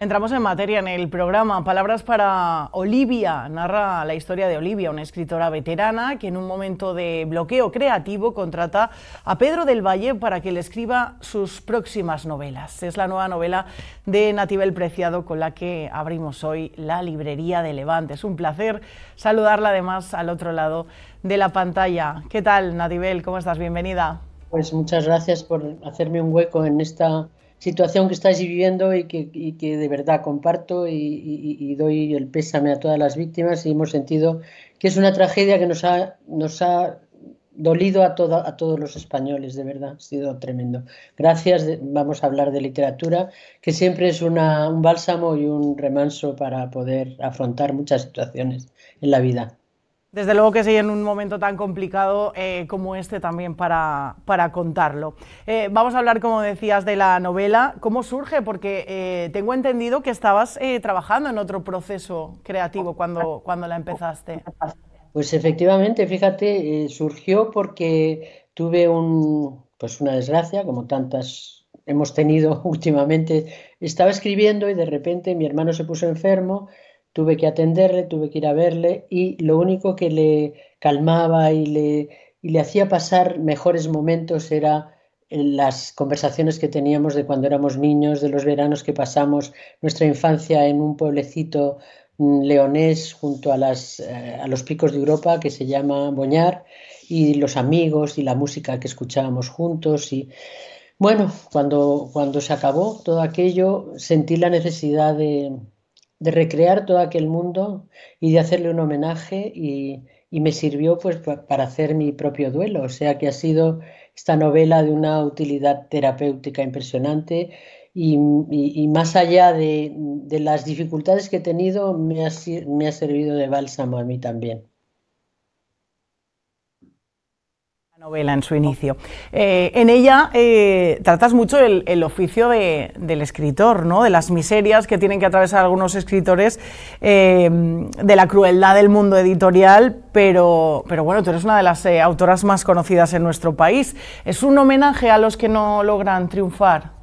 Entramos en materia en el programa. Palabras para Olivia. Narra la historia de Olivia, una escritora veterana que en un momento de bloqueo creativo contrata a Pedro del Valle para que le escriba sus próximas novelas. Es la nueva novela de Natibel Preciado con la que abrimos hoy la librería de Levante. Es un placer saludarla además al otro lado de la pantalla. ¿Qué tal, Natibel? ¿Cómo estás? Bienvenida. Pues muchas gracias por hacerme un hueco en esta situación que estáis viviendo y que, de verdad comparto y, doy el pésame a todas las víctimas y hemos sentido que es una tragedia que nos ha, nos ha dolido a, a todos los españoles, de verdad, ha sido tremendo. Gracias, vamos a hablar de literatura, que siempre es una, un bálsamo y un remanso para poder afrontar muchas situaciones en la vida. Desde luego que sí, en un momento tan complicado eh, como este también para, para contarlo. Eh, vamos a hablar, como decías, de la novela. ¿Cómo surge? Porque eh, tengo entendido que estabas trabajando en otro proceso creativo cuando, cuando la empezaste. Pues efectivamente, fíjate, surgió porque tuve un, pues una desgracia, como tantas hemos tenido últimamente. Estaba escribiendo y de repente mi hermano se puso enfermo tuve que atenderle, tuve que ir a verle y lo único que le calmaba y le, le hacía pasar mejores momentos era las conversaciones que teníamos de cuando éramos niños, de los veranos que pasamos nuestra infancia en un pueblecito mm, leonés junto a, las, eh, a los picos de Europa que se llama Boñar y los amigos y la música que escuchábamos juntos y bueno, cuando, cuando se acabó todo aquello sentí la necesidad de, de recrear todo aquel mundo y de hacerle un homenaje y, me sirvió pues para hacer mi propio duelo, o sea que ha sido esta novela de una utilidad terapéutica impresionante y, más allá de, las dificultades que he tenido, me ha servido de bálsamo a mí también. Novela en su inicio. Eh, en ella eh, tratas mucho el, oficio del escritor, ¿no? de las miserias que tienen que atravesar algunos escritores, eh, de la crueldad del mundo editorial, pero, pero bueno, tú eres una de las autoras más conocidas en nuestro país. ¿Es un homenaje a los que no logran triunfar?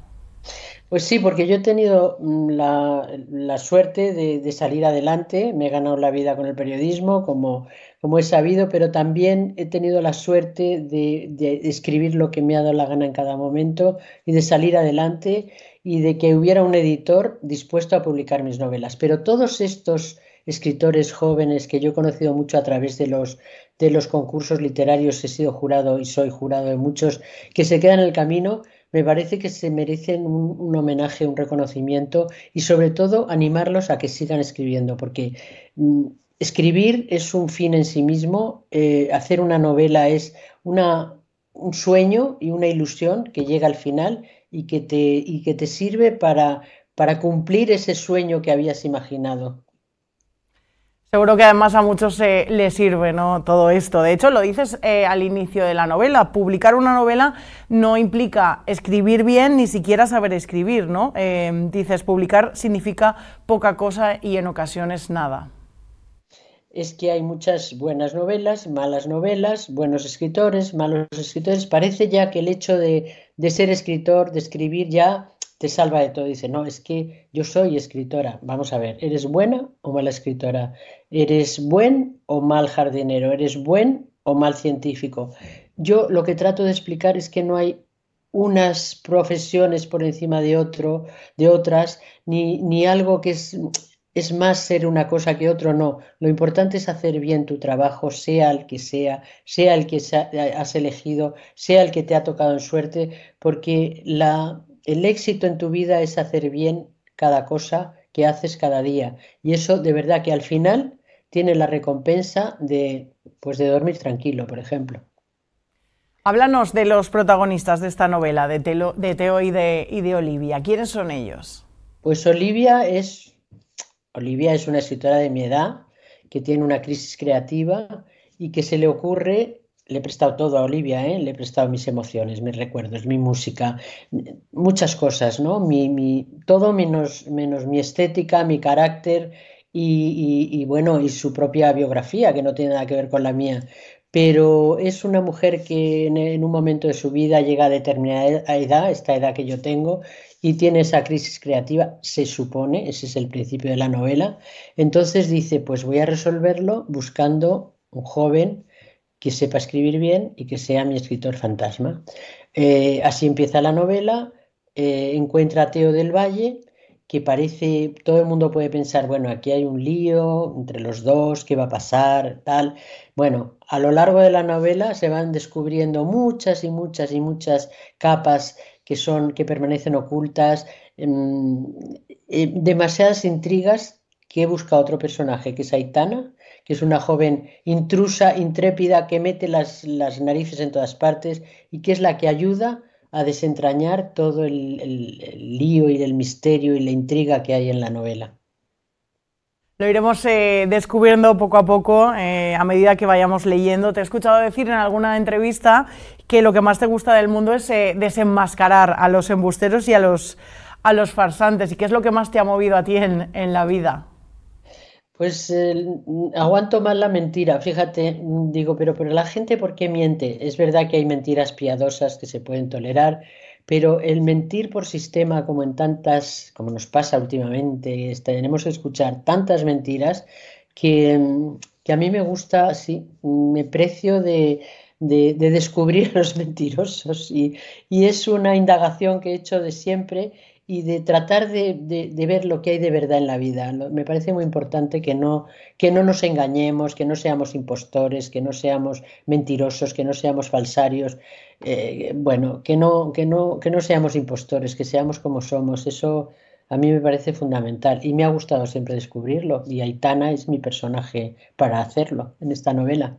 Pues sí, porque yo he tenido mm, la, suerte de, salir adelante, me he ganado la vida con el periodismo, como, como he sabido, pero también he tenido la suerte de, escribir lo que me ha dado la gana en cada momento y de salir adelante y de que hubiera un editor dispuesto a publicar mis novelas. Pero todos estos escritores jóvenes que yo he conocido mucho a través de los, de los concursos literarios, he sido jurado y soy jurado de muchos, que se quedan en el camino, me parece que se merecen un, homenaje, un reconocimiento y sobre todo animarlos a que sigan escribiendo, porque mm, escribir es un fin en sí mismo, eh, hacer una novela es una, un sueño y una ilusión que llega al final y que te, y que te sirve para, para cumplir ese sueño que habías imaginado. Seguro que además a muchos eh, les sirve ¿no? todo esto. De hecho, lo dices eh, al inicio de la novela. Publicar una novela no implica escribir bien ni siquiera saber escribir. ¿no? Eh, dices, publicar significa poca cosa y en ocasiones nada. Es que hay muchas buenas novelas, malas novelas, buenos escritores, malos escritores. Parece ya que el hecho de, de ser escritor, de escribir ya te salva de todo. Dice, no, es que yo soy escritora. Vamos a ver, ¿eres buena o mala escritora? ¿Eres buen o mal jardinero? ¿Eres buen o mal científico? Yo lo que trato de explicar es que no hay unas profesiones por encima de otro, de otras, ni, ni algo que es, es más ser una cosa que otro, no. Lo importante es hacer bien tu trabajo, sea el que sea, sea el que has elegido, sea el que te ha tocado en suerte, porque la, el éxito en tu vida es hacer bien cada cosa que haces cada día. Y eso de verdad que al final tiene la recompensa de, pues de dormir tranquilo, por ejemplo. Háblanos de los protagonistas de esta novela, de, de Teo y de, y de Olivia. ¿Quiénes son ellos? Pues Olivia es, Olivia es una escritora de mi edad que tiene una crisis creativa y que se le ocurre le he prestado todo a Olivia, ¿eh? le he prestado mis emociones, mis recuerdos, mi música, muchas cosas, ¿no? Mi, todo menos, menos mi estética, mi carácter y, bueno, y su propia biografía, que no tiene nada que ver con la mía. Pero es una mujer que en, un momento de su vida llega a determinada edad, esta edad que yo tengo, y tiene esa crisis creativa, se supone, ese es el principio de la novela. Entonces dice, pues voy a resolverlo buscando un joven que sepa escribir bien y que sea mi escritor fantasma. Eh, así empieza la novela, eh, encuentra a Teo del Valle, que parece, todo el mundo puede pensar, bueno, aquí hay un lío entre los dos, qué va a pasar, tal. Bueno, a lo largo de la novela se van descubriendo muchas y muchas y muchas capas que son, que permanecen ocultas, em, eh, demasiadas intrigas que busca otro personaje, que es Aitana, que es una joven intrusa, intrépida, que mete las, las narices en todas partes y que es la que ayuda a desentrañar todo el, lío y el misterio y la intriga que hay en la novela. Lo iremos eh, descubriendo poco a poco eh, a medida que vayamos leyendo. Te he escuchado decir en alguna entrevista que lo que más te gusta del mundo es eh, desenmascarar a los embusteros y a los, a los farsantes. ¿Y qué es lo que más te ha movido a ti en, en la vida? Pues aguanto más la mentira, fíjate, digo, pero, pero la gente, ¿por qué miente? Es verdad que hay mentiras piadosas que se pueden tolerar, pero el mentir por sistema, como en tantas, como nos pasa últimamente, tenemos que escuchar tantas mentiras que, que a mí me gusta, sí, me precio de, de, descubrir a los mentirosos y, y es una indagación que he hecho de siempre y de tratar de, ver lo que hay de verdad en la vida. Me parece muy importante que no, que no nos engañemos, que no seamos impostores, que no seamos mentirosos, que no seamos falsarios, eh, bueno, que no, que, no, que no seamos impostores, que seamos como somos. Eso a mí me parece fundamental y me ha gustado siempre descubrirlo y Aitana es mi personaje para hacerlo en esta novela.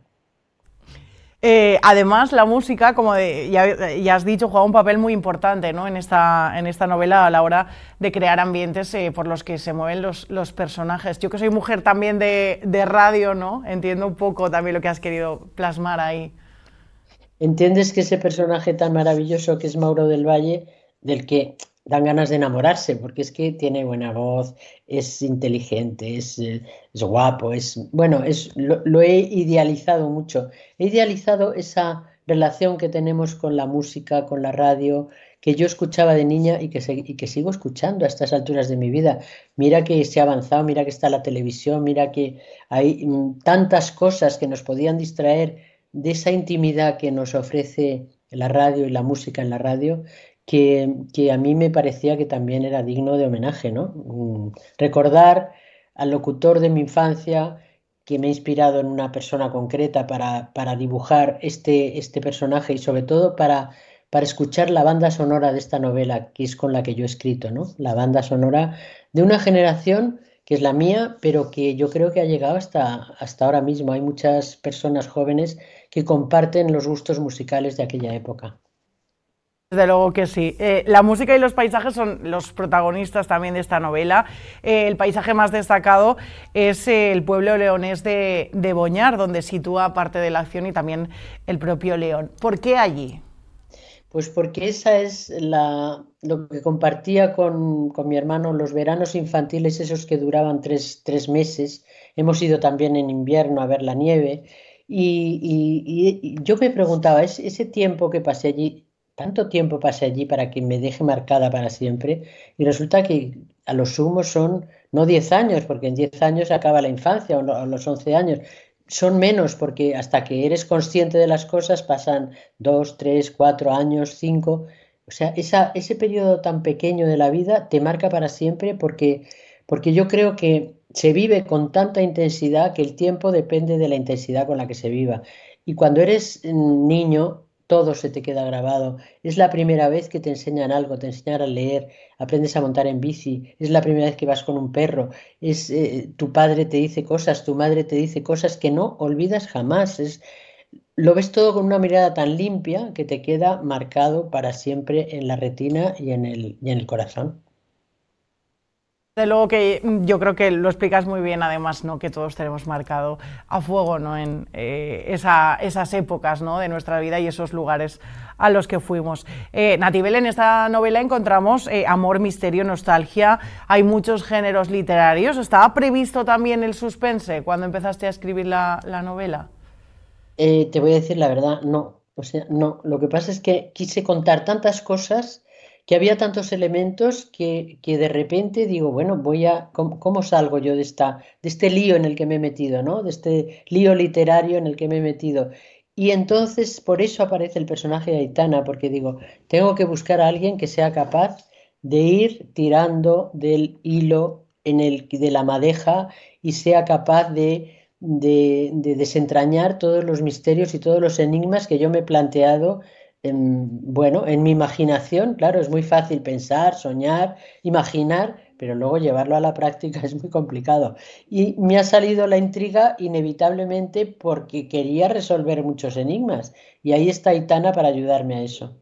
Eh, además, la música, como ya, has dicho, juega un papel muy importante en, esta, en esta novela a la hora de crear ambientes eh, por los que se mueven los, personajes. Yo que soy mujer también de, de, radio, ¿no? entiendo un poco también lo que has querido plasmar ahí. ¿Entiendes que ese personaje tan maravilloso que es Mauro del Valle, del que dan ganas de enamorarse, porque es que tiene buena voz, es inteligente, es, eh, guapo, es bueno, es lo, he idealizado mucho. He idealizado esa relación que tenemos con la música, con la radio, que yo escuchaba de niña y que, y que sigo escuchando a estas alturas de mi vida. Mira que se ha avanzado, mira que está la televisión, mira que hay mm, tantas cosas que nos podían distraer de esa intimidad que nos ofrece la radio y la música en la radio que, a mí me parecía que también era digno de homenaje, ¿no? Mm, recordar al locutor de mi infancia que me ha inspirado en una persona concreta para, para dibujar este, este personaje y sobre todo para, para escuchar la banda sonora de esta novela, que es con la que yo he escrito, ¿no? La banda sonora de una generación que es la mía, pero que yo creo que ha llegado hasta, hasta ahora mismo. Hay muchas personas jóvenes que comparten los gustos musicales de aquella época. Desde luego que sí. Eh, la música y los paisajes son los protagonistas también de esta novela. Eh, el paisaje más destacado es el pueblo leonés de, Boñar, donde sitúa parte de la acción y también el propio León. ¿Por qué allí? Pues porque esa es la, lo que compartía con, mi hermano, los veranos infantiles, esos que duraban tres, meses. Hemos ido también en invierno a ver la nieve. Y, yo me preguntaba, ese tiempo que pasé allí, tanto tiempo pasé allí para que me deje marcada para siempre y resulta que a lo sumo son no 10 años, porque en 10 años acaba la infancia o, los 11 años, son menos porque hasta que eres consciente de las cosas pasan 2, 3, 4 años, 5. O sea, esa, ese periodo tan pequeño de la vida te marca para siempre porque, porque yo creo que se vive con tanta intensidad que el tiempo depende de la intensidad con la que se viva. Y cuando eres mm, niño, todo se te queda grabado. Es la primera vez que te enseñan algo, te enseñan a leer, aprendes a montar en bici, es la primera vez que vas con un perro, es eh, tu padre te dice cosas, tu madre te dice cosas que no olvidas jamás. Es, lo ves todo con una mirada tan limpia que te queda marcado para siempre en la retina y en el, y en el corazón. De luego que yo creo que lo explicas muy bien, además, ¿no? que todos tenemos marcado a fuego ¿no? en eh, esas épocas ¿no? de nuestra vida y esos lugares a los que fuimos. Eh, Natibel, en esta novela encontramos eh, amor, misterio, nostalgia, hay muchos géneros literarios. ¿Estaba previsto también el suspense cuando empezaste a escribir la, la novela? Eh, te voy a decir la verdad, no. O sea, no. Lo que pasa es que quise contar tantas cosas, que había tantos elementos que, que de repente digo, bueno, voy a. ¿cómo, salgo yo de, esta, de este lío en el que me he metido, ¿no? De este lío literario en el que me he metido. Y entonces por eso aparece el personaje de Aitana, porque digo, tengo que buscar a alguien que sea capaz de ir tirando del hilo en el, de la madeja y sea capaz de, de, desentrañar todos los misterios y todos los enigmas que yo me he planteado bueno, en mi imaginación. Claro, es muy fácil pensar, soñar, imaginar, pero luego llevarlo a la práctica es muy complicado. Y me ha salido la intriga inevitablemente porque quería resolver muchos enigmas. Y ahí está Itana para ayudarme a eso.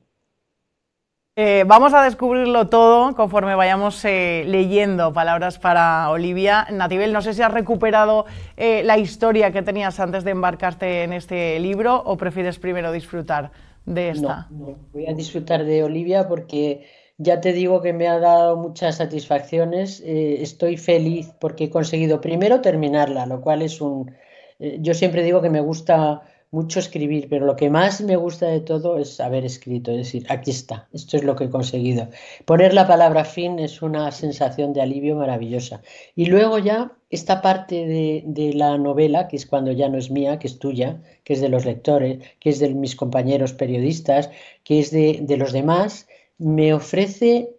Eh, vamos a descubrirlo todo conforme vayamos eh, leyendo palabras para Olivia. Natibel, no sé si has recuperado eh, la historia que tenías antes de embarcarte en este libro o prefieres primero disfrutar de esta. No, voy a disfrutar de Olivia porque ya te digo que me ha dado muchas satisfacciones. estoy feliz porque he conseguido primero terminarla, lo cual es un... yo siempre digo que me gusta mucho escribir, pero lo que más me gusta de todo es haber escrito, es decir, aquí está, esto es lo que he conseguido. Poner la palabra fin es una sensación de alivio maravillosa. Y luego ya esta parte de, la novela, que es cuando ya no es mía, que es tuya, que es de los lectores, que es de mis compañeros periodistas, que es de, los demás, me ofrece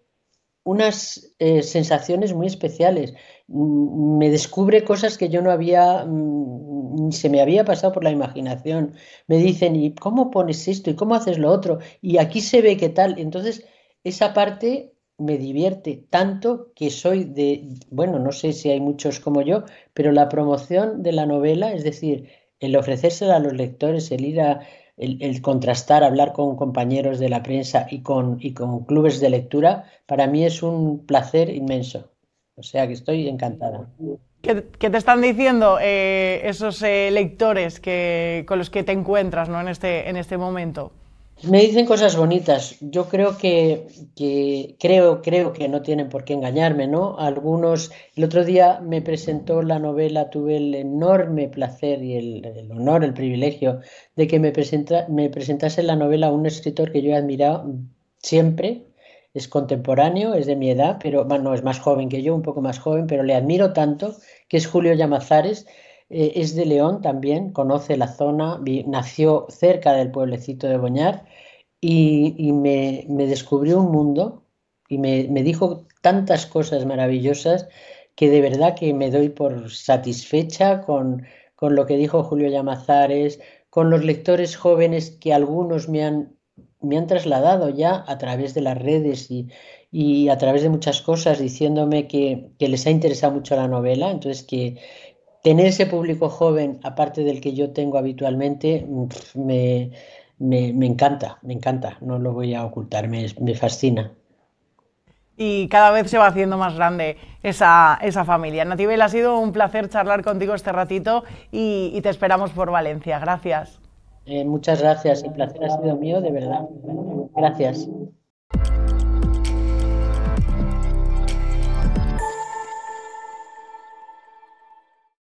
unas eh, sensaciones muy especiales. Mm, me descubre cosas que yo no había mm, se me había pasado por la imaginación. Me dicen, ¿y cómo pones esto? ¿Y cómo haces lo otro? Y aquí se ve qué tal. Entonces, esa parte me divierte tanto que soy de, bueno, no sé si hay muchos como yo, pero la promoción de la novela, es decir, el ofrecérsela a los lectores, el ir a, el, contrastar, hablar con compañeros de la prensa y con, y con clubes de lectura, para mí es un placer inmenso. O sea que estoy encantada. ¿Qué, te están diciendo eh, esos eh, lectores que, con los que te encuentras ¿no? en, este, en este momento? Me dicen cosas bonitas. Yo creo que, creo, creo que no tienen por qué engañarme, ¿no? Algunos, el otro día me presentó la novela, tuve el enorme placer y el, honor, el privilegio de que me, presenta, me presentase la novela un escritor que yo he admirado siempre, es contemporáneo, es de mi edad, pero bueno, es más joven que yo, un poco más joven, pero le admiro tanto, que es Julio Llamazares, eh, es de León también, conoce la zona, nació cerca del pueblecito de Boñar y, me, descubrió un mundo y me, dijo tantas cosas maravillosas que de verdad que me doy por satisfecha con, con lo que dijo Julio Llamazares, con los lectores jóvenes que algunos me han me han trasladado ya a través de las redes y, a través de muchas cosas diciéndome que, les ha interesado mucho la novela, entonces que tener ese público joven, aparte del que yo tengo habitualmente, me, encanta, me encanta, no lo voy a ocultar, me, fascina. Y cada vez se va haciendo más grande esa, familia. Natibel, ha sido un placer charlar contigo este ratito y te esperamos por Valencia. Gracias. Eh, muchas gracias, el placer ha sido mío, de verdad. Gracias.